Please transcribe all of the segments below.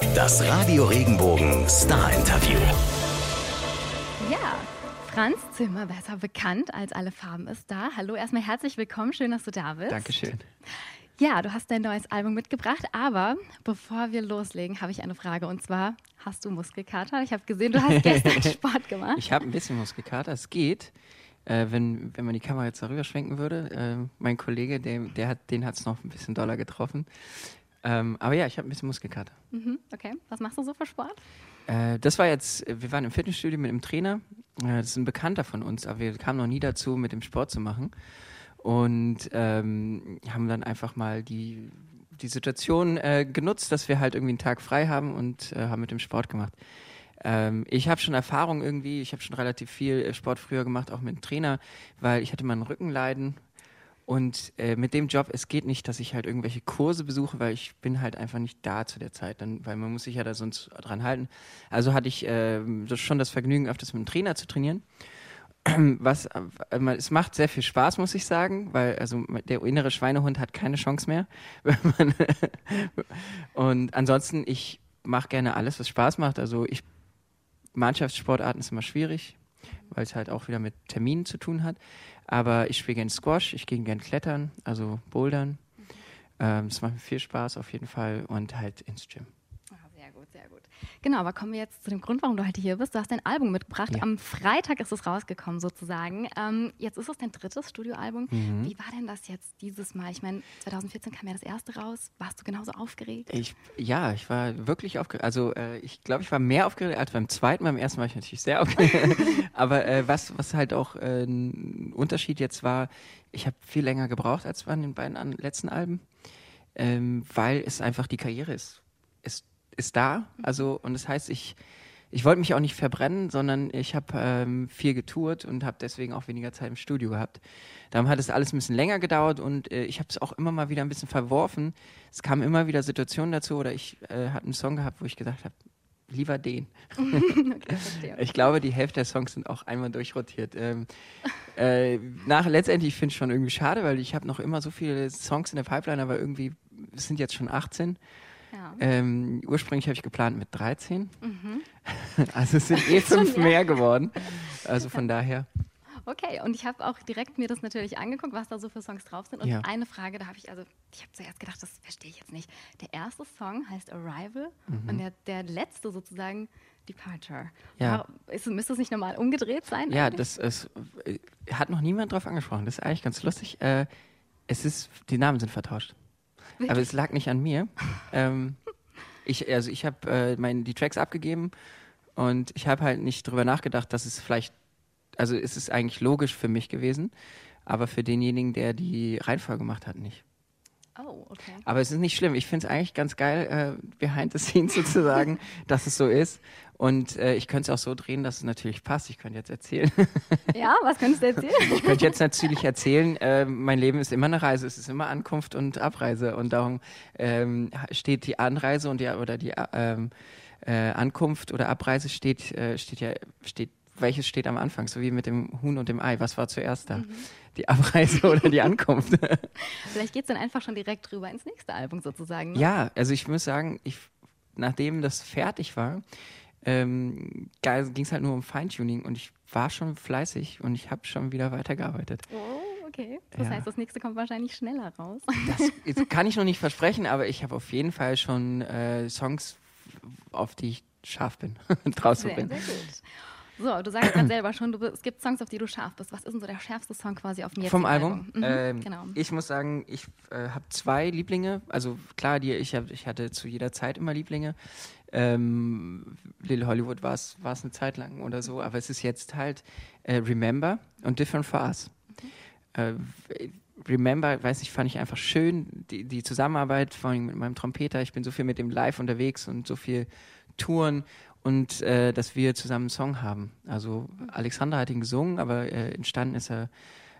Das Radio Regenbogen Star Interview. Ja, Franz Zimmer, besser bekannt als Alle Farben, ist da. Hallo, erstmal herzlich willkommen. Schön, dass du da bist. Dankeschön. Ja, du hast dein neues Album mitgebracht, aber bevor wir loslegen, habe ich eine Frage und zwar: Hast du Muskelkater? Ich habe gesehen, du hast gestern Sport gemacht. Ich habe ein bisschen Muskelkater, es geht. Äh, wenn, wenn man die Kamera jetzt darüber schwenken würde, äh, mein Kollege, der, der hat, den hat es noch ein bisschen doller getroffen. Ähm, aber ja, ich habe ein bisschen Muskelkater. Mhm, okay, was machst du so für Sport? Äh, das war jetzt, wir waren im Fitnessstudio mit einem Trainer. Äh, das ist ein Bekannter von uns, aber wir kamen noch nie dazu, mit dem Sport zu machen. Und ähm, haben dann einfach mal die, die Situation äh, genutzt, dass wir halt irgendwie einen Tag frei haben und äh, haben mit dem Sport gemacht. Ähm, ich habe schon Erfahrung irgendwie, ich habe schon relativ viel äh, Sport früher gemacht, auch mit einem Trainer, weil ich hatte mal einen Rückenleiden und äh, mit dem Job, es geht nicht, dass ich halt irgendwelche Kurse besuche, weil ich bin halt einfach nicht da zu der Zeit, dann, weil man muss sich ja da sonst dran halten. Also hatte ich äh, schon das Vergnügen, öfters mit einem Trainer zu trainieren. Was, äh, es macht sehr viel Spaß, muss ich sagen, weil also der innere Schweinehund hat keine Chance mehr. und ansonsten, ich mache gerne alles, was Spaß macht. Also ich Mannschaftssportarten ist immer schwierig, weil es halt auch wieder mit Terminen zu tun hat. Aber ich spiele gerne Squash, ich gehe gerne klettern, also Bouldern. Ähm, das macht mir viel Spaß auf jeden Fall und halt ins Gym. Sehr gut, sehr gut. Genau, aber kommen wir jetzt zu dem Grund, warum du heute hier bist. Du hast dein Album mitgebracht. Ja. Am Freitag ist es rausgekommen, sozusagen. Ähm, jetzt ist es dein drittes Studioalbum. Mhm. Wie war denn das jetzt dieses Mal? Ich meine, 2014 kam ja das erste raus. Warst du genauso aufgeregt? Ich, ja, ich war wirklich aufgeregt. Also äh, ich glaube, ich war mehr aufgeregt als beim zweiten. Beim ersten war ich natürlich sehr aufgeregt. Aber äh, was, was halt auch äh, ein Unterschied jetzt war, ich habe viel länger gebraucht als bei den beiden letzten Alben, ähm, weil es einfach die Karriere ist, ist, ist da. Also und das heißt, ich ich wollte mich auch nicht verbrennen, sondern ich habe ähm, viel getourt und habe deswegen auch weniger Zeit im Studio gehabt. Darum hat es alles ein bisschen länger gedauert und äh, ich habe es auch immer mal wieder ein bisschen verworfen. Es kamen immer wieder Situationen dazu oder ich äh, hatte einen Song gehabt, wo ich gesagt habe, lieber den. okay. Ich glaube, die Hälfte der Songs sind auch einmal durchrotiert. Ähm, äh, nach, letztendlich finde ich schon irgendwie schade, weil ich habe noch immer so viele Songs in der Pipeline, aber irgendwie es sind jetzt schon 18. Ja. Ähm, ursprünglich habe ich geplant mit 13. Mhm. Also es sind eh fünf mehr. mehr geworden. Also von daher. Okay, und ich habe auch direkt mir das natürlich angeguckt, was da so für Songs drauf sind. Und Ja. eine Frage, da habe ich, also, ich habe zuerst gedacht, das verstehe ich jetzt nicht. Der erste Song heißt Arrival Mhm. und der, der letzte sozusagen Departure. Ja. Ist, müsste es nicht normal umgedreht sein? Ja, eigentlich? das ist, äh, hat noch niemand drauf angesprochen. Das ist eigentlich ganz lustig. Äh, es ist, die Namen sind vertauscht. Aber es lag nicht an mir. ähm, ich, also ich habe äh, mein- die Tracks abgegeben und ich habe halt nicht drüber nachgedacht, dass es vielleicht, also es ist eigentlich logisch für mich gewesen, aber für denjenigen, der die Reihenfolge gemacht hat, nicht. Oh, okay. Aber es ist nicht schlimm. Ich finde es eigentlich ganz geil, äh, behind the scenes sozusagen, dass es so ist. Und äh, ich könnte es auch so drehen, dass es natürlich passt. Ich könnte jetzt erzählen. Ja, was könntest du erzählen? Ich könnte jetzt natürlich erzählen, äh, mein Leben ist immer eine Reise, es ist immer Ankunft und Abreise und darum ähm, steht die Anreise und die oder die äh, ähm, äh, Ankunft oder Abreise steht äh, steht ja steht welches steht am Anfang, so wie mit dem Huhn und dem Ei. Was war zuerst da? Die Abreise oder die Ankunft? Vielleicht geht es dann einfach schon direkt rüber ins nächste Album sozusagen. Ne? ja, also ich muss sagen, ich, nachdem das fertig war, ähm, ging es halt nur um Feintuning und ich war schon fleißig und ich habe schon wieder weitergearbeitet. Oh, okay. Das Ja. heißt, das nächste kommt wahrscheinlich schneller raus. Das kann ich noch nicht versprechen, aber ich habe auf jeden Fall schon äh, Songs, auf die ich scharf bin, draußen Sehr, bin. sehr gut. So, du sagst gerade selber schon, bist- es gibt Songs, auf die du scharf bist. Was ist denn so der schärfste Song quasi auf jetzigen Vom Album. Mhm, ähm, genau. Ich muss sagen, ich äh, habe zwei Lieblinge. Also klar, die, ich, hab, ich hatte zu jeder Zeit immer Lieblinge. Ähm, Little Hollywood war es eine Zeit lang oder so, aber es ist jetzt halt äh, Remember und Different for Us. Äh, Remember, weiß ich, fand ich einfach schön, die, die Zusammenarbeit, vor allem mit meinem Trompeter. Ich bin so viel mit dem live unterwegs und so viel Touren und äh, dass wir zusammen einen Song haben. Also Alexander hat ihn gesungen, aber äh, entstanden ist er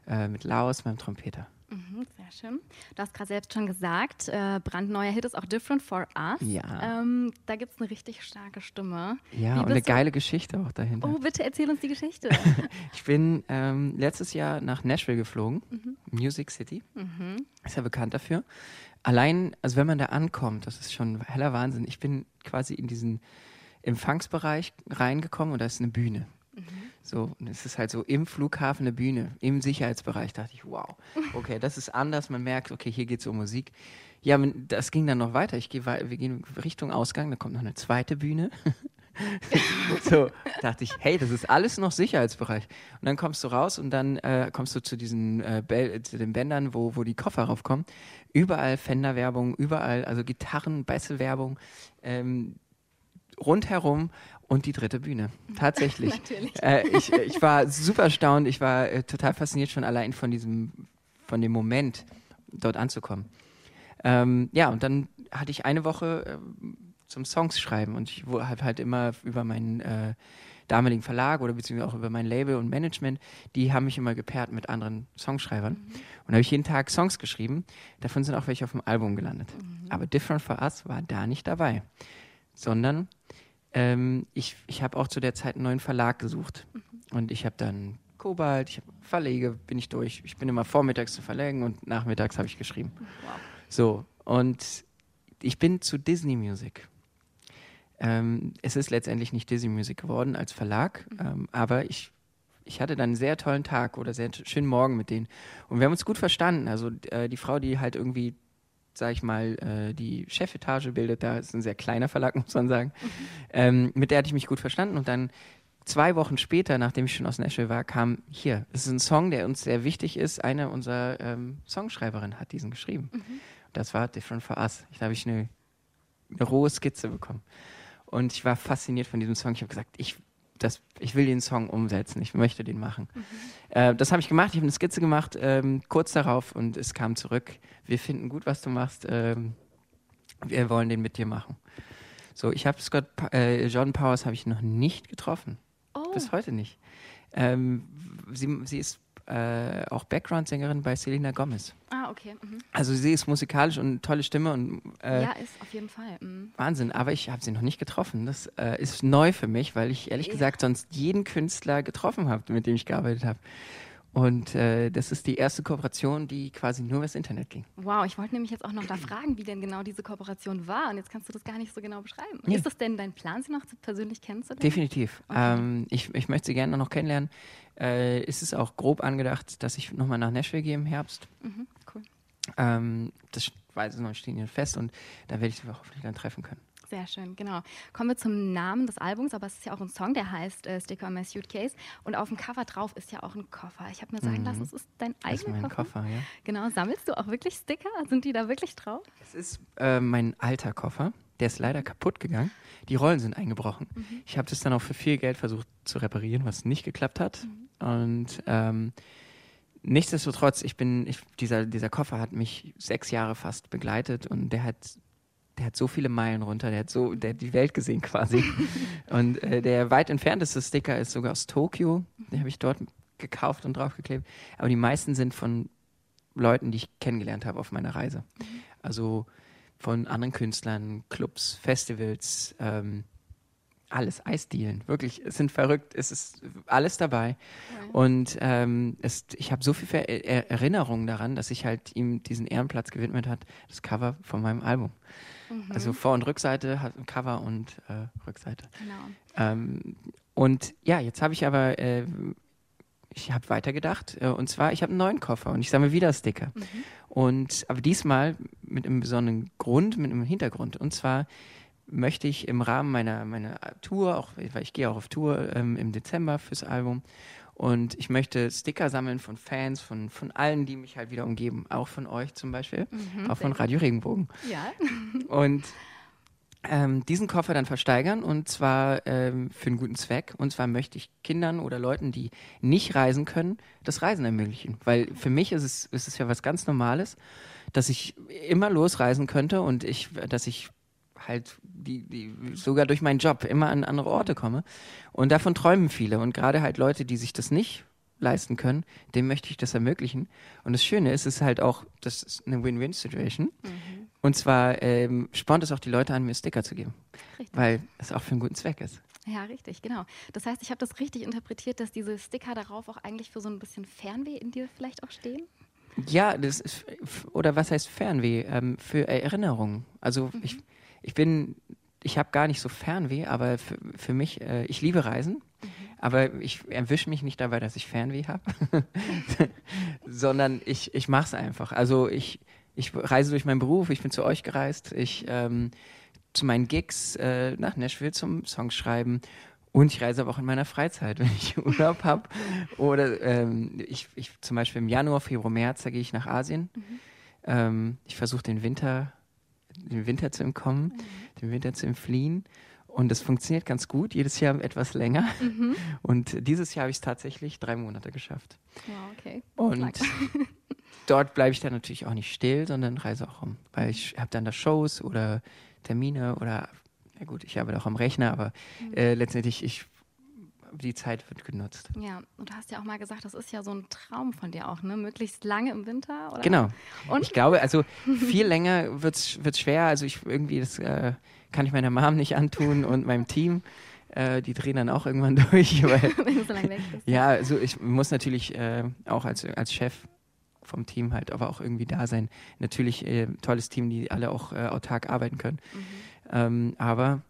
äh, mit Laos, meinem Trompeter. Mhm, sehr schön. Du hast gerade selbst schon gesagt, äh, brandneuer Hit ist auch Different for Us. Ja. Ähm, da gibt es eine richtig starke Stimme. Ja, Wie und eine du- geile Geschichte auch dahinter. Oh, bitte erzähl uns die Geschichte. Ich bin ähm, letztes Jahr nach Nashville geflogen, Mhm. Music City. Ist ja bekannt dafür. allein, also wenn man da ankommt, das ist schon heller Wahnsinn. Ich bin quasi in diesen Empfangsbereich reingekommen und da ist eine Bühne. So, und es ist halt so im Flughafen eine Bühne, im Sicherheitsbereich. Da dachte ich, wow, okay, das ist anders. Man merkt, okay, hier geht es um Musik. Ja, das ging dann noch weiter. Ich gehe, wir gehen Richtung Ausgang, da kommt noch eine zweite Bühne. so dachte ich, hey, das ist alles noch Sicherheitsbereich. Und dann kommst du raus und dann äh, kommst du zu diesen äh, zu den Bändern, wo, wo die Koffer raufkommen. Überall Fender-Werbung, überall, also Gitarren, Bässe-Werbung. Ähm, rundherum und die dritte Bühne. Tatsächlich. äh, ich, ich war super erstaunt. Ich war äh, total fasziniert schon allein von diesem, von dem Moment, dort anzukommen. Ähm, ja, und dann hatte ich eine Woche äh, zum Songs schreiben und ich habe halt immer über meinen äh, damaligen Verlag oder beziehungsweise auch über mein Label und Management, die haben mich immer gepaart mit anderen Songschreibern. Mhm. Und habe ich jeden Tag Songs geschrieben. Davon sind auch welche auf dem Album gelandet. Mhm. Aber Different for Us war da nicht dabei, sondern ähm, ich, ich habe auch zu der Zeit einen neuen Verlag gesucht. Mhm. Und ich habe dann Kobalt, ich habe Verlege, bin ich durch. Ich bin immer vormittags zu verlegen und nachmittags habe ich geschrieben. Wow. So, und ich bin zu Disney Music. Ähm, es ist letztendlich nicht Disney Music geworden als Verlag, mhm. ähm, aber ich, ich hatte dann einen sehr tollen Tag oder sehr schönen Morgen mit denen. Und wir haben uns gut verstanden. Also äh, die Frau, die halt irgendwie sag ich mal, äh, die Chefetage bildet. Da ist ein sehr kleiner Verlag, muss man sagen. Mhm. Ähm, mit der hatte ich mich gut verstanden und dann zwei Wochen später, nachdem ich schon aus Nashville war, kam hier. Es ist ein Song, der uns sehr wichtig ist. Eine unserer ähm, Songschreiberinnen hat diesen geschrieben. Mhm. Das war Different for Us. Da habe ich eine, eine rohe Skizze bekommen. Und ich war fasziniert von diesem Song. Ich habe gesagt, ich das, ich will den Song umsetzen, ich möchte den machen. Mhm. Äh, das habe ich gemacht, ich habe eine Skizze gemacht, ähm, kurz darauf und es kam zurück. Wir finden gut, was du machst. Ähm, wir wollen den mit dir machen. So, ich habe Scott, äh, Jordan Powers habe ich noch nicht getroffen. Oh. Bis heute nicht. Ähm, sie, sie ist äh, auch Background-Sängerin bei Selena Gomez. Ah, okay. Mhm. Also sie ist musikalisch und eine tolle Stimme und äh, ja, ist auf jeden Fall. Mhm. Wahnsinn. Aber ich habe sie noch nicht getroffen. Das äh, ist neu für mich, weil ich ehrlich ja. gesagt sonst jeden Künstler getroffen habe, mit dem ich gearbeitet habe. Und äh, das ist die erste Kooperation, die quasi nur übers Internet ging. Wow, ich wollte nämlich jetzt auch noch da fragen, wie denn genau diese Kooperation war. Und jetzt kannst du das gar nicht so genau beschreiben. Nee. Ist das denn dein Plan, sie noch persönlich kennenzulernen? Definitiv. Okay. Ähm, ich, ich möchte sie gerne noch kennenlernen. Äh, ist es auch grob angedacht, dass ich nochmal nach Nashville gehe im Herbst. Mhm, cool. Ähm, das weiß ich noch, stehen hier fest und da werde ich sie hoffentlich dann treffen können. Sehr schön, genau. Kommen wir zum Namen des Albums, aber es ist ja auch ein Song, der heißt äh, Sticker on My Suitcase. Und auf dem Cover drauf ist ja auch ein Koffer. Ich habe mir sagen mhm. lassen, es ist dein eigener das ist mein Koffer. Koffer ja. Genau, sammelst du auch wirklich Sticker? Sind die da wirklich drauf? Es ist äh, mein alter Koffer. Der ist leider kaputt gegangen. Die Rollen sind eingebrochen. Mhm. Ich habe das dann auch für viel Geld versucht zu reparieren, was nicht geklappt hat. Mhm. Und ähm, nichtsdestotrotz, ich bin, ich, dieser, dieser Koffer hat mich sechs Jahre fast begleitet und der hat der hat so viele Meilen runter, der hat so, der hat die Welt gesehen quasi. und äh, der weit entfernteste Sticker ist sogar aus Tokio. Den habe ich dort gekauft und draufgeklebt. Aber die meisten sind von Leuten, die ich kennengelernt habe auf meiner Reise. Mhm. Also von anderen Künstlern, Clubs, Festivals, ähm, alles, Eisdielen, wirklich, es sind verrückt, es ist alles dabei. Okay. Und ähm, es, ich habe so viel Ver er Erinnerungen daran, dass ich halt ihm diesen Ehrenplatz gewidmet hat, das Cover von meinem Album. Mhm. Also Vor- und Rückseite Cover und äh, Rückseite. Genau. Ähm, und ja, jetzt habe ich aber, äh, ich habe weitergedacht. Äh, und zwar, ich habe einen neuen Koffer und ich sammle wieder Sticker. Mhm. Und aber diesmal mit einem besonderen Grund, mit einem Hintergrund. Und zwar möchte ich im Rahmen meiner, meiner Tour, auch weil ich gehe auch auf Tour ähm, im Dezember fürs Album, und ich möchte Sticker sammeln von Fans, von, von allen, die mich halt wieder umgeben. Auch von euch zum Beispiel. Mhm, auch von Radio Regenbogen. Ja. Und ähm, diesen Koffer dann versteigern und zwar ähm, für einen guten Zweck. Und zwar möchte ich Kindern oder Leuten, die nicht reisen können, das Reisen ermöglichen. Weil für mich ist es, ist es ja was ganz Normales, dass ich immer losreisen könnte und ich, dass ich halt die, die sogar durch meinen Job immer an andere Orte komme. Und davon träumen viele. Und gerade halt Leute, die sich das nicht leisten können, dem möchte ich das ermöglichen. Und das Schöne ist, es ist halt auch, das ist eine Win-Win-Situation. Mhm. Und zwar ähm, spornt es auch die Leute an, mir Sticker zu geben. Richtig. Weil es auch für einen guten Zweck ist. Ja, richtig, genau. Das heißt, ich habe das richtig interpretiert, dass diese Sticker darauf auch eigentlich für so ein bisschen Fernweh in dir vielleicht auch stehen? Ja, das ist, oder was heißt Fernweh? Ähm, für Erinnerungen. Also mhm. ich, ich bin, ich habe gar nicht so Fernweh, aber für, für mich, äh, ich liebe Reisen, mhm. aber ich erwische mich nicht dabei, dass ich Fernweh habe, sondern ich, ich mache es einfach. Also ich, ich reise durch meinen Beruf, ich bin zu euch gereist, ich ähm, zu meinen Gigs äh, nach Nashville zum Songschreiben und ich reise aber auch in meiner Freizeit, wenn ich Urlaub habe. Oder ähm, ich, ich zum Beispiel im Januar, Februar, März, da gehe ich nach Asien. Mhm. Ähm, ich versuche den Winter, den Winter zu entkommen, mhm. den Winter zu entfliehen. Und das funktioniert ganz gut, jedes Jahr etwas länger. Mhm. Und dieses Jahr habe ich es tatsächlich drei Monate geschafft. Wow, okay. Und dort bleibe ich dann natürlich auch nicht still, sondern reise auch rum. Weil ich habe dann da Shows oder Termine oder ja gut, ich arbeite auch am Rechner, aber mhm. äh, letztendlich, ich, die Zeit wird genutzt. Ja, und du hast ja auch mal gesagt, das ist ja so ein Traum von dir auch, ne? Möglichst lange im Winter, oder? Genau. Und? Ich glaube, also viel länger wird es schwer. Also ich irgendwie, das äh, kann ich meiner Mom nicht antun und meinem Team. Äh, die drehen dann auch irgendwann durch. Weil, Wenn du so lange weg bist. Ja, also ich muss natürlich äh, auch als, als Chef vom Team halt aber auch irgendwie da sein. Natürlich äh, tolles Team, die alle auch äh, autark arbeiten können. Mhm. Ähm, aber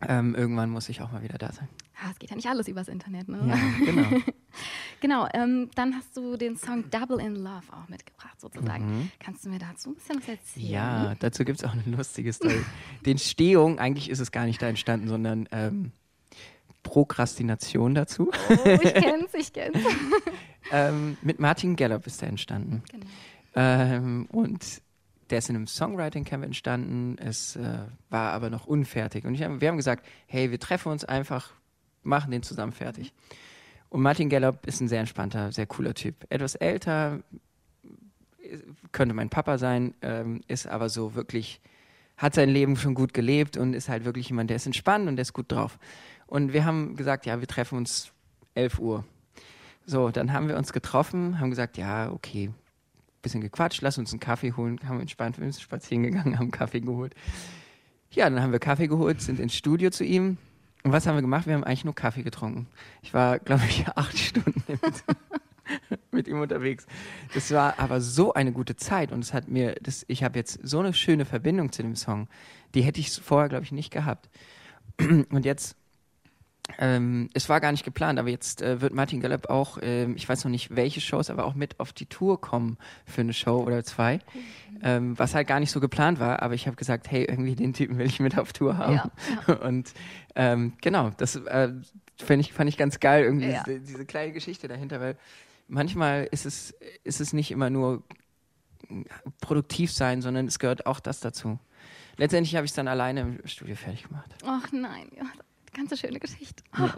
ähm, irgendwann muss ich auch mal wieder da sein. Ja, es geht ja nicht alles übers Internet, ne? Ja, genau. genau, ähm, dann hast du den Song Double in Love auch mitgebracht, sozusagen. Mhm. Kannst du mir dazu ein bisschen was erzählen? Ja, dazu gibt es auch eine lustige Story. die Entstehung, eigentlich ist es gar nicht da entstanden, sondern ähm, Prokrastination dazu. Oh, ich kenn's, ich kenn's. ähm, mit Martin Gallup ist er entstanden. Genau. Ähm, und der ist in einem Songwriting-Camp entstanden. Es äh, war aber noch unfertig. Und hab, wir haben gesagt, hey, wir treffen uns einfach, machen den zusammen fertig. Und Martin Gallup ist ein sehr entspannter, sehr cooler Typ. Etwas älter, könnte mein Papa sein, ähm, ist aber so wirklich, hat sein Leben schon gut gelebt und ist halt wirklich jemand, der ist entspannt und der ist gut drauf. Und wir haben gesagt, ja, wir treffen uns 11 Uhr. So, dann haben wir uns getroffen, haben gesagt, ja, okay, bisschen gequatscht, lass uns einen Kaffee holen, haben entspannt, wir sind spazieren gegangen, haben Kaffee geholt. Ja, dann haben wir Kaffee geholt, sind ins Studio zu ihm. Und was haben wir gemacht? Wir haben eigentlich nur Kaffee getrunken. Ich war, glaube ich, acht Stunden mit, mit, ihm unterwegs. Das war aber so eine gute Zeit und es hat mir, das, ich habe jetzt so eine schöne Verbindung zu dem Song. Die hätte ich vorher, glaube ich, nicht gehabt. Und jetzt ähm, es war gar nicht geplant, aber jetzt äh, wird Martin Gallup auch, äh, ich weiß noch nicht welche Shows, aber auch mit auf die Tour kommen für eine Show oder zwei, ähm, was halt gar nicht so geplant war, aber ich habe gesagt, hey, irgendwie den Typen will ich mit auf Tour haben. Ja, ja. Und ähm, genau, das äh, ich, fand ich ganz geil, irgendwie ja. diese, diese, kleine Geschichte dahinter, weil manchmal ist es, ist es nicht immer nur produktiv sein, sondern es gehört auch das dazu. Letztendlich habe ich es dann alleine im Studio fertig gemacht. Ach nein, ja, ganz so schöne Geschichte. Oh,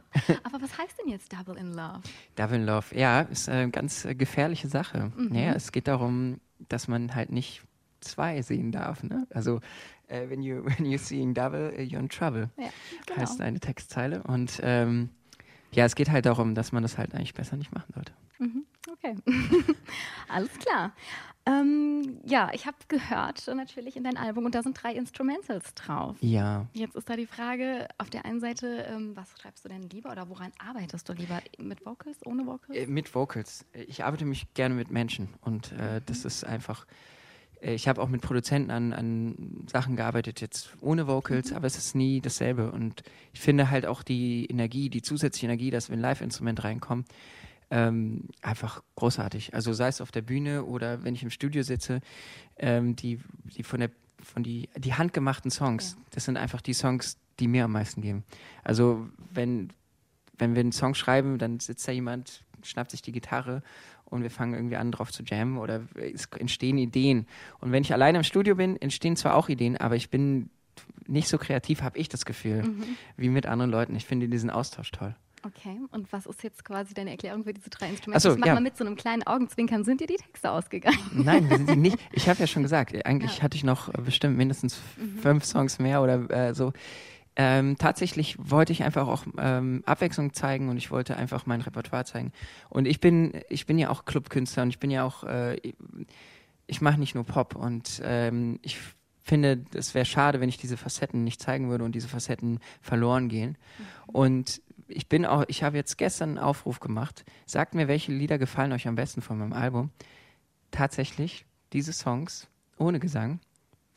aber was heißt denn jetzt Double in Love? Double in Love, ja, ist eine ganz äh, gefährliche Sache. Mhm. Ja, es geht darum, dass man halt nicht zwei sehen darf. Ne? Also äh, when, you, when you're seeing double, uh, you're in trouble, ja, genau. heißt eine Textzeile. Und ähm, ja, es geht halt darum, dass man das halt eigentlich besser nicht machen sollte. Mhm. Okay, alles klar. Ähm, ja, ich habe gehört natürlich in dein Album und da sind drei Instrumentals drauf. Ja. Jetzt ist da die Frage, auf der einen Seite, ähm, was schreibst du denn lieber oder woran arbeitest du lieber? Mit Vocals, ohne Vocals? Äh, mit Vocals. Ich arbeite mich gerne mit Menschen und äh, mhm. das ist einfach, äh, ich habe auch mit Produzenten an, an Sachen gearbeitet, jetzt ohne Vocals, mhm. aber es ist nie dasselbe und ich finde halt auch die Energie, die zusätzliche Energie, dass wenn ein Live-Instrument reinkommt, ähm, einfach großartig. Also sei es auf der Bühne oder wenn ich im Studio sitze, ähm, die, die von der von die, die handgemachten Songs, ja. das sind einfach die Songs, die mir am meisten geben. Also wenn, wenn wir einen Song schreiben, dann sitzt da jemand, schnappt sich die Gitarre und wir fangen irgendwie an, drauf zu jammen oder es entstehen Ideen. Und wenn ich alleine im Studio bin, entstehen zwar auch Ideen, aber ich bin nicht so kreativ, habe ich das Gefühl, mhm. wie mit anderen Leuten. Ich finde diesen Austausch toll. Okay, und was ist jetzt quasi deine Erklärung für diese drei Instrumente? So, mach ja. mal mit so einem kleinen Augenzwinkern. Sind dir die Texte ausgegangen? Nein, sind sie nicht. Ich habe ja schon gesagt, eigentlich ja. hatte ich noch bestimmt mindestens mhm. fünf Songs mehr oder äh, so. Ähm, tatsächlich wollte ich einfach auch ähm, Abwechslung zeigen und ich wollte einfach mein Repertoire zeigen. Und ich bin, ich bin ja auch Clubkünstler und ich bin ja auch, äh, ich mache nicht nur Pop und ähm, ich finde, es wäre schade, wenn ich diese Facetten nicht zeigen würde und diese Facetten verloren gehen. Mhm. Und ich bin auch, ich habe jetzt gestern einen Aufruf gemacht. Sagt mir, welche Lieder gefallen euch am besten von meinem Album. tatsächlich, diese Songs ohne Gesang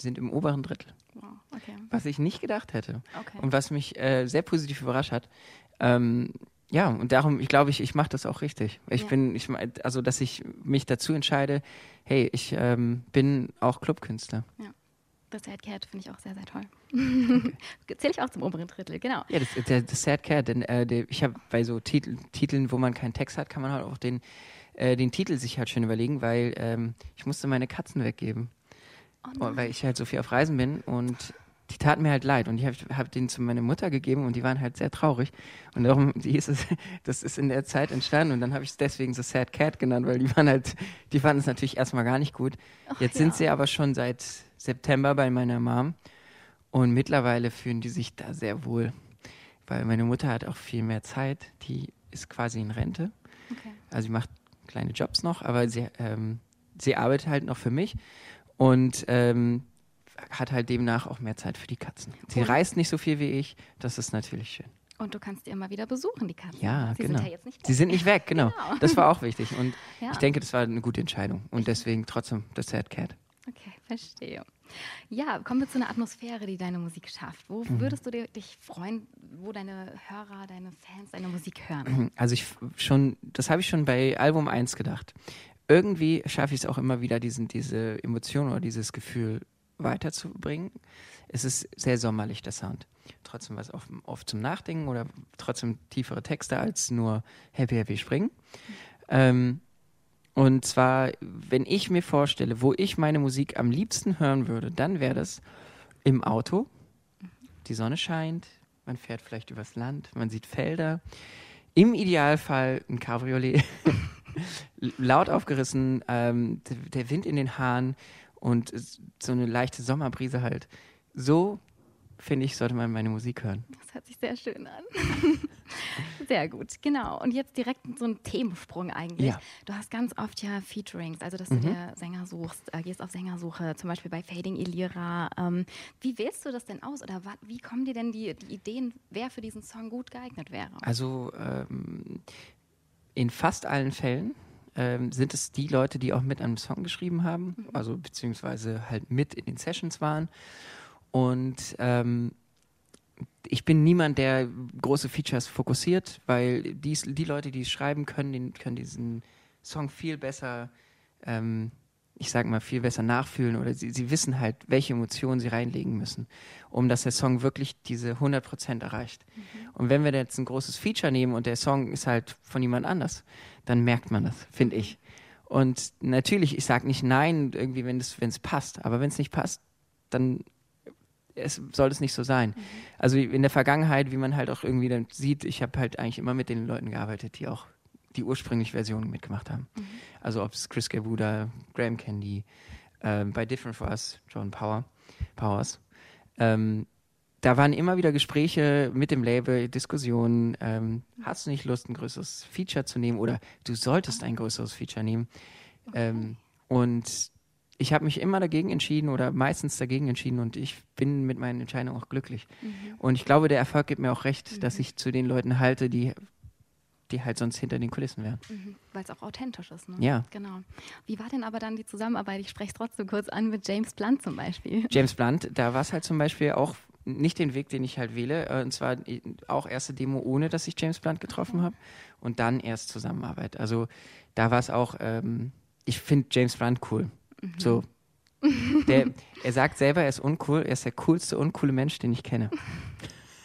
sind im oberen Drittel. Wow, okay. Was ich nicht gedacht hätte. Okay. Und was mich äh, sehr positiv überrascht hat. Ähm, ja, und darum, ich glaube, ich, ich mache das auch richtig. Ich ja. bin, ich also dass ich mich dazu entscheide, hey, ich ähm, bin auch Clubkünstler. Ja. Das Sad Cat finde ich auch sehr, sehr toll. Zähle ich auch zum oberen Drittel, genau. Ja, das, der, das Sad Cat, denn äh, der, ich habe bei so Titel, Titeln, wo man keinen Text hat, kann man halt auch den, äh, den Titel sich halt schön überlegen, weil ähm, ich musste meine Katzen weggeben. Oh weil ich halt so viel auf Reisen bin und die taten mir halt leid und ich habe hab den zu meiner Mutter gegeben und die waren halt sehr traurig und darum die ist es, das ist in der Zeit entstanden und dann habe ich es deswegen so Sad Cat genannt, weil die waren halt, die fanden es natürlich erstmal gar nicht gut. Jetzt ja. sind sie aber schon seit September bei meiner Mom und mittlerweile fühlen die sich da sehr wohl, weil meine Mutter hat auch viel mehr Zeit, die ist quasi in Rente, okay. also sie macht kleine Jobs noch, aber sie, ähm, sie arbeitet halt noch für mich und ähm, hat halt demnach auch mehr Zeit für die Katzen. Sie und? reist nicht so viel wie ich, das ist natürlich schön. Und du kannst die immer wieder besuchen, die Katzen. Ja, Sie genau. sind ja jetzt nicht weg. Sie sind nicht weg, genau. genau. Das war auch wichtig. Und ja. ich denke, das war eine gute Entscheidung. Und deswegen trotzdem das Sad Cat. Okay, verstehe. Ja, kommen wir zu einer Atmosphäre, die deine Musik schafft. Wo mhm. würdest du dich freuen, wo deine Hörer, deine Fans deine Musik hören? Also ich schon, das habe ich schon bei Album 1 gedacht irgendwie schaffe ich es auch immer wieder, diesen, diese Emotion oder dieses Gefühl weiterzubringen. Es ist sehr sommerlich, der Sound. Trotzdem was oft, oft zum Nachdenken oder trotzdem tiefere Texte als nur Happy Happy Springen. Ähm, und zwar, wenn ich mir vorstelle, wo ich meine Musik am liebsten hören würde, dann wäre das im Auto. Die Sonne scheint, man fährt vielleicht übers Land, man sieht Felder. Im Idealfall ein Cabriolet. laut aufgerissen, ähm, der Wind in den Haaren und so eine leichte Sommerbrise halt. So, finde ich, sollte man meine Musik hören. Das hört sich sehr schön an. sehr gut, genau. Und jetzt direkt so ein Themensprung eigentlich. Ja. Du hast ganz oft ja Featurings, also dass mhm. du dir Sänger suchst, äh, gehst auf Sängersuche, zum Beispiel bei Fading Elira. Ähm, wie wählst du das denn aus oder wie kommen dir denn die, die Ideen, wer für diesen Song gut geeignet wäre? Also ähm, in fast allen Fällen ähm, sind es die Leute, die auch mit einem Song geschrieben haben, mhm. also beziehungsweise halt mit in den Sessions waren. Und ähm, ich bin niemand, der große Features fokussiert, weil dies, die Leute, die es schreiben können, den, können diesen Song viel besser ähm, ich sage mal, viel besser nachfühlen oder sie, sie wissen halt, welche Emotionen sie reinlegen müssen, um dass der Song wirklich diese 100% erreicht. Mhm. Und wenn wir jetzt ein großes Feature nehmen und der Song ist halt von jemand anders, dann merkt man das, finde ich. Und natürlich, ich sage nicht nein, irgendwie, wenn es passt, aber wenn es nicht passt, dann es, soll es nicht so sein. Mhm. Also in der Vergangenheit, wie man halt auch irgendwie dann sieht, ich habe halt eigentlich immer mit den Leuten gearbeitet, die auch die ursprüngliche Version mitgemacht haben. Mhm. Also ob es Chris Gavuda, Graham Candy, äh, bei Different for Us, John Power, Powers. Ähm, da waren immer wieder Gespräche mit dem Label, Diskussionen. Ähm, hast du nicht Lust, ein größeres Feature zu nehmen oder du solltest ein größeres Feature nehmen? Okay. Ähm, und ich habe mich immer dagegen entschieden oder meistens dagegen entschieden und ich bin mit meinen Entscheidungen auch glücklich. Mhm. Und ich glaube, der Erfolg gibt mir auch recht, mhm. dass ich zu den Leuten halte, die die halt sonst hinter den Kulissen wären. Mhm, Weil es auch authentisch ist. Ne? Ja. Genau. Wie war denn aber dann die Zusammenarbeit? Ich spreche es trotzdem kurz an mit James Blunt zum Beispiel. James Blunt, da war es halt zum Beispiel auch nicht den Weg, den ich halt wähle. Äh, und zwar auch erste Demo, ohne dass ich James Blunt getroffen mhm. habe. Und dann erst Zusammenarbeit. Also da war es auch, ähm, ich finde James Blunt cool. Mhm. So. Der, er sagt selber, er ist uncool, er ist der coolste, uncoole Mensch, den ich kenne.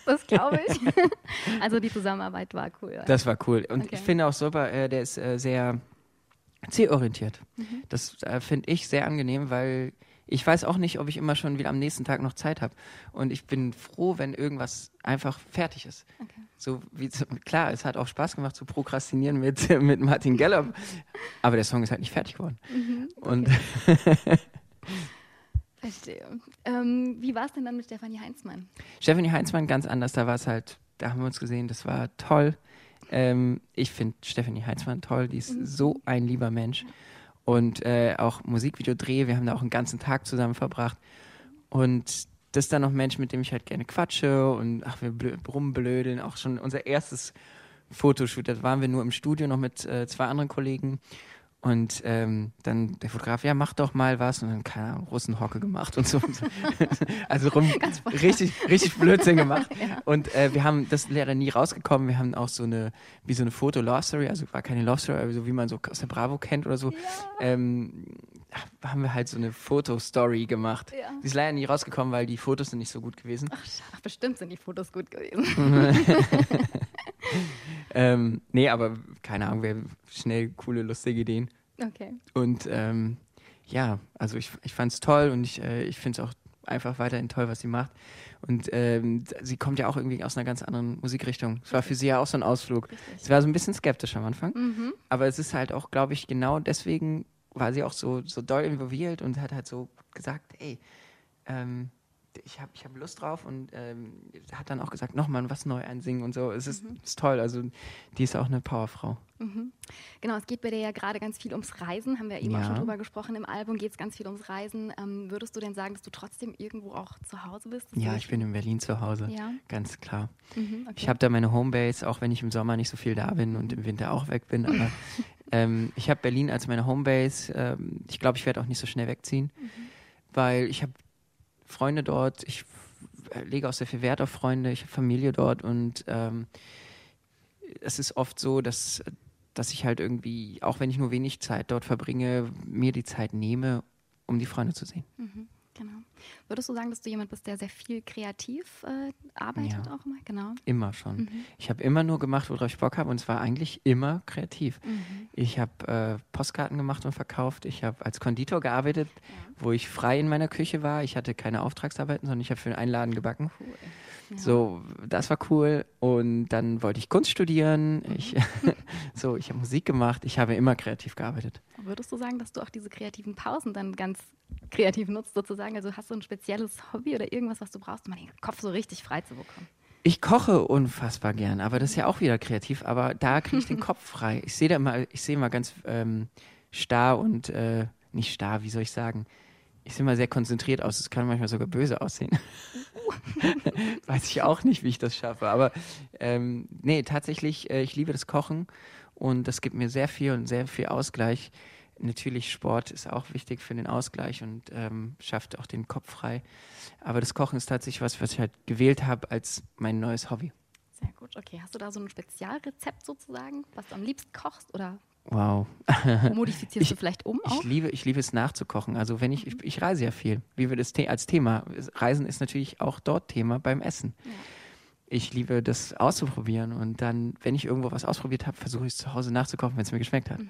Das glaube ich. also die Zusammenarbeit war cool. Das war cool. Und okay. ich finde auch super, äh, der ist äh, sehr zielorientiert. Mhm. Das äh, finde ich sehr angenehm, weil ich weiß auch nicht, ob ich immer schon wieder am nächsten Tag noch Zeit habe. Und ich bin froh, wenn irgendwas einfach fertig ist. Okay. So wie klar, es hat auch Spaß gemacht zu prokrastinieren mit, mit Martin Gallup, aber der Song ist halt nicht fertig geworden. Mhm. Okay. Und Verstehe. Ähm, wie war es denn dann mit Stefanie Heinzmann? Stefanie Heinzmann ganz anders. Da war es halt, da haben wir uns gesehen, das war toll. Ähm, ich finde Stefanie Heinzmann toll. Die ist mhm. so ein lieber Mensch. Und äh, auch Musikvideo-Dreh, wir haben da auch einen ganzen Tag zusammen verbracht. Und das ist dann noch ein Mensch, mit dem ich halt gerne quatsche und ach, wir rumblödeln. Auch schon unser erstes Fotoshoot, da waren wir nur im Studio noch mit äh, zwei anderen Kollegen. Und ähm, dann der Fotograf, ja, mach doch mal was. Und dann, keine Ahnung, Russenhocke gemacht und so. also rum, richtig, richtig Blödsinn gemacht. ja. Und äh, wir haben, das wäre nie rausgekommen. Wir haben auch so eine, wie so eine Foto-Love-Story, also war keine Love-Story, aber so wie man so aus der Bravo kennt oder so. Ja. Ähm, haben wir halt so eine Fotostory gemacht. Ja. Die ist leider nie rausgekommen, weil die Fotos sind nicht so gut gewesen. Ach, ach bestimmt sind die Fotos gut gewesen. Ähm, nee, aber keine Ahnung, wir haben schnell coole, lustige Ideen. Okay. Und ähm, ja, also ich, ich fand es toll und ich, äh, ich finde es auch einfach weiterhin toll, was sie macht. Und ähm, sie kommt ja auch irgendwie aus einer ganz anderen Musikrichtung. Es war für sie ja auch so ein Ausflug. Sie war so ein bisschen skeptisch am Anfang, mhm. aber es ist halt auch, glaube ich, genau deswegen war sie auch so, so doll involviert und hat halt so gesagt, ey, ähm, ich habe ich hab Lust drauf und ähm, hat dann auch gesagt, nochmal was neu einsingen und so. Es ist, mhm. ist toll. Also die ist auch eine Powerfrau. Mhm. Genau, es geht bei dir ja gerade ganz viel ums Reisen, haben wir eben ja. auch schon drüber gesprochen. Im Album geht es ganz viel ums Reisen. Ähm, würdest du denn sagen, dass du trotzdem irgendwo auch zu Hause bist? Ja, ich bin in Berlin zu Hause. Ja. Ganz klar. Mhm, okay. Ich habe da meine Homebase, auch wenn ich im Sommer nicht so viel da bin und im Winter auch weg bin. Aber ähm, ich habe Berlin als meine Homebase. Ähm, ich glaube, ich werde auch nicht so schnell wegziehen, mhm. weil ich habe Freunde dort, ich lege auch sehr viel Wert auf Freunde, ich habe Familie dort und ähm, es ist oft so, dass, dass ich halt irgendwie, auch wenn ich nur wenig Zeit dort verbringe, mir die Zeit nehme, um die Freunde zu sehen. Mhm. Genau. Würdest du sagen, dass du jemand bist, der sehr viel kreativ äh, arbeitet ja. auch immer? Genau. Immer schon. Mhm. Ich habe immer nur gemacht, worauf ich Bock habe und es war eigentlich immer kreativ. Mhm. Ich habe äh, Postkarten gemacht und verkauft. Ich habe als Konditor gearbeitet, ja. wo ich frei in meiner Küche war. Ich hatte keine Auftragsarbeiten, sondern ich habe für einen Laden gebacken. Cool. So, das war cool. Und dann wollte ich Kunst studieren. Mhm. Ich, so, ich habe Musik gemacht. Ich habe immer kreativ gearbeitet. Würdest du sagen, dass du auch diese kreativen Pausen dann ganz kreativ nutzt, sozusagen? Also hast du ein spezielles Hobby oder irgendwas, was du brauchst, um den Kopf so richtig frei zu bekommen? Ich koche unfassbar gern, aber das ist ja auch wieder kreativ. Aber da kriege ich den Kopf frei. Ich sehe da immer, ich sehe mal ganz ähm, starr und äh, nicht starr, wie soll ich sagen? Ich sehe mal sehr konzentriert aus. Es kann manchmal sogar böse aussehen. Weiß ich auch nicht, wie ich das schaffe. Aber ähm, nee, tatsächlich, äh, ich liebe das Kochen und das gibt mir sehr viel und sehr viel Ausgleich. Natürlich, Sport ist auch wichtig für den Ausgleich und ähm, schafft auch den Kopf frei. Aber das Kochen ist tatsächlich was, was ich halt gewählt habe als mein neues Hobby. Sehr gut, okay. Hast du da so ein Spezialrezept sozusagen, was du am liebsten kochst oder Wow. Modifizierst ich, du vielleicht um? Auch? Ich liebe, ich liebe es nachzukochen. Also wenn ich, mhm. ich, ich, reise ja viel, wie wir das The als Thema. Reisen ist natürlich auch dort Thema beim Essen. Ja. Ich liebe das auszuprobieren und dann, wenn ich irgendwo was ausprobiert habe, versuche ich es zu Hause nachzukochen, wenn es mir geschmeckt hat. Mhm.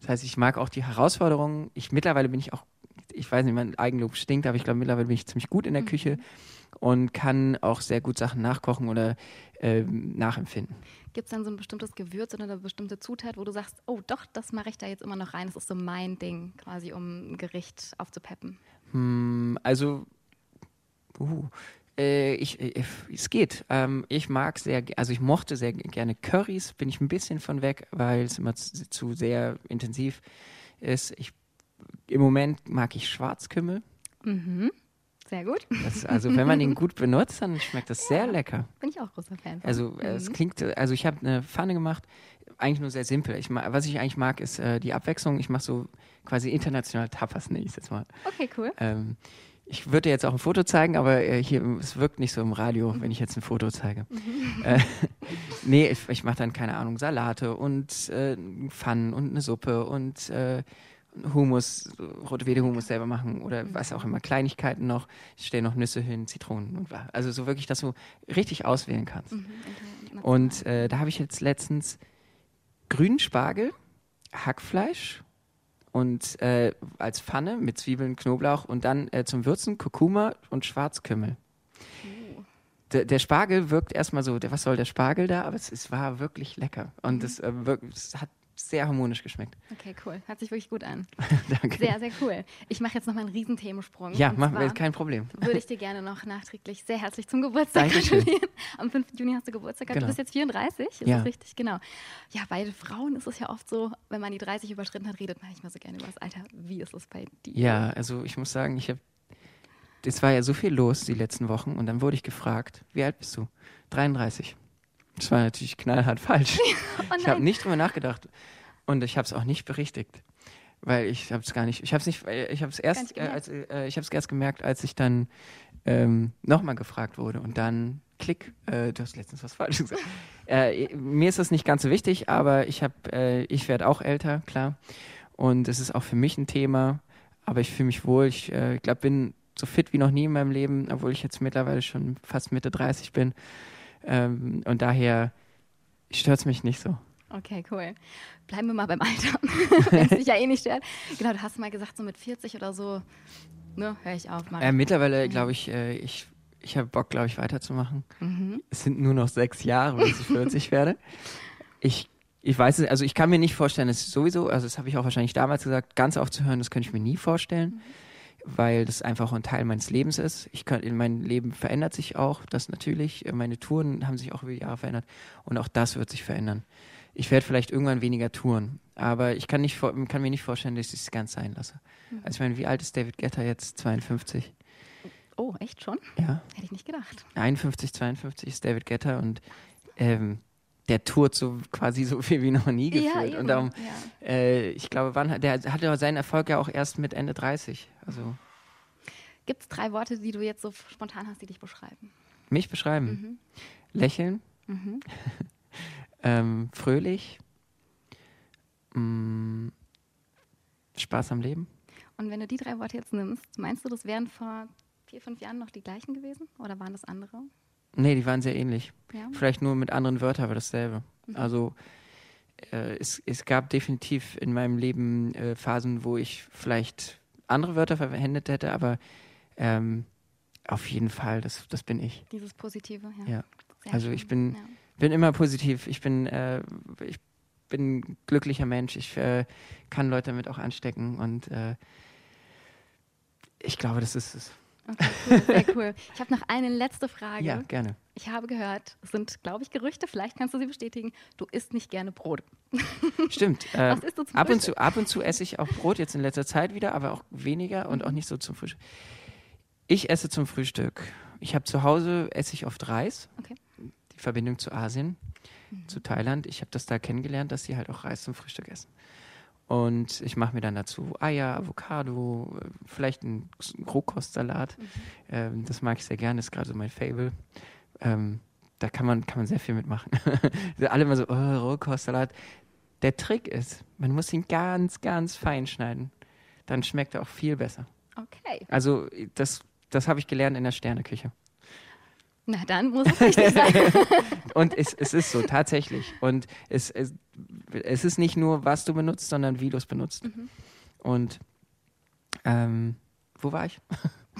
Das heißt, ich mag auch die Herausforderungen. Ich mittlerweile bin ich auch, ich weiß nicht, mein Eigenlob stinkt, aber ich glaube mittlerweile bin ich ziemlich gut in der mhm. Küche und kann auch sehr gut Sachen nachkochen oder äh, nachempfinden. Gibt es dann so ein bestimmtes Gewürz oder eine bestimmte Zutat, wo du sagst, oh doch, das mache ich da jetzt immer noch rein, das ist so mein Ding, quasi um ein Gericht aufzupeppen? Hm, also, uh, äh, ich, ich, es geht. Ähm, ich mag sehr, also ich mochte sehr gerne Currys, bin ich ein bisschen von weg, weil es immer zu, zu sehr intensiv ist. Ich, Im Moment mag ich Schwarzkümmel. Mhm. Sehr gut. Das, also wenn man ihn gut benutzt, dann schmeckt das ja, sehr lecker. Bin ich auch großer Fan. Von. Also mhm. es klingt, also ich habe eine Pfanne gemacht, eigentlich nur sehr simpel. Ich, was ich eigentlich mag, ist äh, die Abwechslung. Ich mache so quasi international Tapas, nenne ich es jetzt mal. Okay, cool. Ähm, ich würde dir jetzt auch ein Foto zeigen, aber äh, hier, es wirkt nicht so im Radio, mhm. wenn ich jetzt ein Foto zeige. Mhm. Äh, nee, ich, ich mache dann, keine Ahnung, Salate und äh, Pfannen und eine Suppe und Humus, rote Wede Humus selber machen oder was auch immer, Kleinigkeiten noch. Ich stelle noch Nüsse hin, Zitronen und also so wirklich, dass du richtig auswählen kannst. Mhm, und äh, da habe ich jetzt letztens grünen Spargel, Hackfleisch und äh, als Pfanne mit Zwiebeln, Knoblauch und dann äh, zum Würzen Kurkuma und Schwarzkümmel. Uh. Der, der, Spargel wirkt erstmal so, der, was soll der Spargel da? Aber es, es war wirklich lecker. Und es, mhm. äh, es hat sehr harmonisch geschmeckt. Okay, cool. Hört sich wirklich gut an. Danke. Sehr, sehr cool. Ich mache jetzt noch mal einen riesen Themensprung. Ja, mach, kein Problem. Würde ich dir gerne noch nachträglich sehr herzlich zum Geburtstag Dankeschön. gratulieren. Am 5. Juni hast du Geburtstag gehabt. Genau. Du bist jetzt 34, ist ja. das richtig? Genau. Ja, bei Frauen ist es ja oft so, wenn man die 30 überschritten hat, redet man nicht mehr so gerne über das Alter. Wie ist es bei dir? Ja, also ich muss sagen, ich habe es war ja so viel los die letzten Wochen und dann wurde ich gefragt, wie alt bist du? 33. Das war natürlich knallhart falsch. oh ich habe nicht drüber nachgedacht und ich habe es auch nicht berichtigt. weil ich habe es gar nicht, ich habe es nicht, äh, ich habe es erst, äh, als, äh, ich habe es erst gemerkt, als ich dann ähm, nochmal gefragt wurde und dann Klick, äh, du hast letztens was Falsches gesagt. äh, mir ist das nicht ganz so wichtig, aber ich habe, äh, ich werde auch älter, klar, und es ist auch für mich ein Thema, aber ich fühle mich wohl. Ich glaube, bin so fit wie noch nie in meinem Leben, obwohl ich jetzt mittlerweile schon fast Mitte 30 bin. Ähm, und daher stört es mich nicht so. Okay, cool. Bleiben wir mal beim Alter, wenn es dich ja eh nicht stört. Genau, du hast mal gesagt, so mit 40 oder so, ne, höre ich auf. Äh, mittlerweile glaube ich, äh, ich, ich habe Bock, glaube ich, weiterzumachen. Mhm. Es sind nur noch sechs Jahre, bis ich 40 werde. Ich, ich weiß es, also ich kann mir nicht vorstellen, dass sowieso, also das habe ich auch wahrscheinlich damals gesagt, ganz aufzuhören, das könnte ich mir nie vorstellen. Mhm weil das einfach ein Teil meines Lebens ist. Ich kann, mein Leben verändert sich auch, das natürlich. Meine Touren haben sich auch über die Jahre verändert und auch das wird sich verändern. Ich werde vielleicht irgendwann weniger touren, aber ich kann, nicht, kann mir nicht vorstellen, dass ich es ganz sein lasse. Mhm. Also ich meine, wie alt ist David Getter jetzt? 52? Oh, echt schon? Ja. Hätte ich nicht gedacht. 51, 52 ist David Getter und ähm, der tourt so quasi so viel wie noch nie gefühlt. Ja, und darum, ja. äh, ich glaube, wann, der hatte seinen Erfolg ja auch erst mit Ende 30. Also. Gibt es drei Worte, die du jetzt so spontan hast, die dich beschreiben? Mich beschreiben? Mhm. Lächeln, mhm. ähm, fröhlich, mh, mm, Spaß am Leben. Und wenn du die drei Worte jetzt nimmst, meinst du, das wären vor vier, fünf Jahren noch die gleichen gewesen? Oder waren das andere? Nee, die waren sehr ähnlich. Ja. Vielleicht nur mit anderen Wörtern, aber dasselbe. Mhm. Also äh, es, es gab definitiv in meinem Leben äh, Phasen, wo ich vielleicht andere Wörter verwendet hätte, aber ähm, auf jeden Fall, das, das bin ich. Dieses Positive, ja. ja. Also ich bin, ja. bin immer positiv. Ich bin, äh, ich bin ein glücklicher Mensch. Ich äh, kann Leute damit auch anstecken und äh, ich glaube, das ist es. Okay, cool, sehr cool. Ich habe noch eine letzte Frage. Ja, gerne. Ich habe gehört, es sind, glaube ich, Gerüchte, vielleicht kannst du sie bestätigen, du isst nicht gerne Brot. Stimmt. Äh, Was isst du zum ab, und zu, ab und zu esse ich auch Brot, jetzt in letzter Zeit wieder, aber auch weniger und auch nicht so zum Frühstück. Ich esse zum Frühstück. Ich habe zu Hause, esse ich oft Reis. Okay. Die Verbindung zu Asien, mhm. zu Thailand. Ich habe das da kennengelernt, dass sie halt auch Reis zum Frühstück essen. Und ich mache mir dann dazu Eier, Avocado, vielleicht einen Rohkostsalat. Mhm. Ähm, das mag ich sehr gerne, ist gerade so mein Fable. Ähm, da kann man, kann man sehr viel mitmachen. Alle immer so, oh, Rohkostsalat. Der Trick ist, man muss ihn ganz, ganz fein schneiden. Dann schmeckt er auch viel besser. Okay. Also das, das habe ich gelernt in der Sterneküche. Na, dann muss es richtig sein. und es, es ist so, tatsächlich. Und es, es, es ist nicht nur, was du benutzt, sondern wie du es benutzt. Mhm. Und ähm, wo war ich?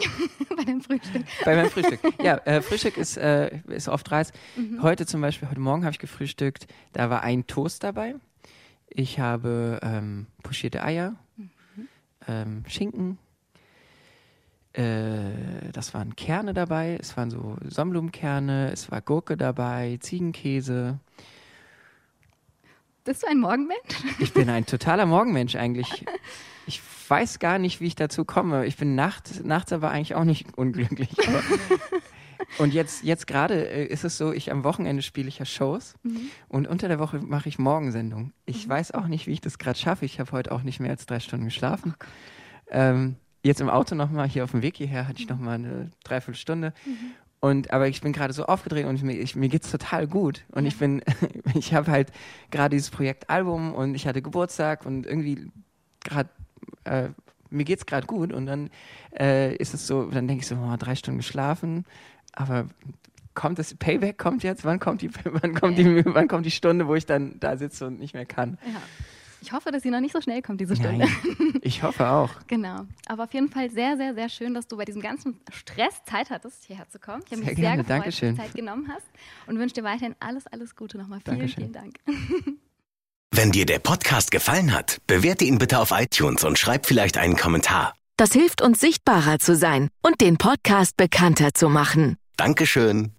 Bei dem Frühstück. Bei meinem Frühstück. Ja, äh, Frühstück ist, äh, ist oft Reis. Mhm. Heute zum Beispiel, heute Morgen habe ich gefrühstückt, da war ein Toast dabei. Ich habe ähm, pochierte Eier, mhm. ähm, Schinken, äh, das waren Kerne dabei, es waren so Sonnenblumenkerne, es war Gurke dabei, Ziegenkäse. Bist du ein Morgenmensch? Ich bin ein totaler Morgenmensch eigentlich. Ich weiß gar nicht, wie ich dazu komme. Ich bin nachts, nachts aber eigentlich auch nicht unglücklich. und jetzt, jetzt gerade äh, ist es so, ich am Wochenende spiele ich ja Shows mhm. und unter der Woche mache ich Morgensendung. Ich mhm. weiß auch nicht, wie ich das gerade schaffe. Ich habe heute auch nicht mehr als drei Stunden geschlafen. Oh ähm, jetzt im Auto nochmal, hier auf dem Weg hierher, hatte ich nochmal eine Dreiviertelstunde. Mhm. Und, aber ich bin gerade so aufgedreht und ich, ich, mir geht's total gut. Und ja. ich bin, ich habe halt gerade dieses Projekt Album und ich hatte Geburtstag und irgendwie gerade, äh, mir geht's gerade gut. Und dann äh, ist es so, dann denke ich so, oh, drei Stunden geschlafen, aber kommt das Payback kommt jetzt? Wann kommt die, wann kommt die, wann kommt die Stunde, wo ich dann da sitze und nicht mehr kann? Ja. Ich hoffe, dass sie noch nicht so schnell kommt, diese Stunde. Nein, ich hoffe auch. genau. Aber auf jeden Fall sehr, sehr, sehr schön, dass du bei diesem ganzen Stress Zeit hattest, hierher zu kommen. Ich habe mich sehr gefreut, Dankeschön. dass du Zeit genommen hast und wünsche dir weiterhin alles, alles Gute. Nochmal vielen, Dankeschön. vielen Dank. Wenn dir der Podcast gefallen hat, bewerte ihn bitte auf iTunes und schreib vielleicht einen Kommentar. Das hilft uns sichtbarer zu sein und den Podcast bekannter zu machen. Dankeschön.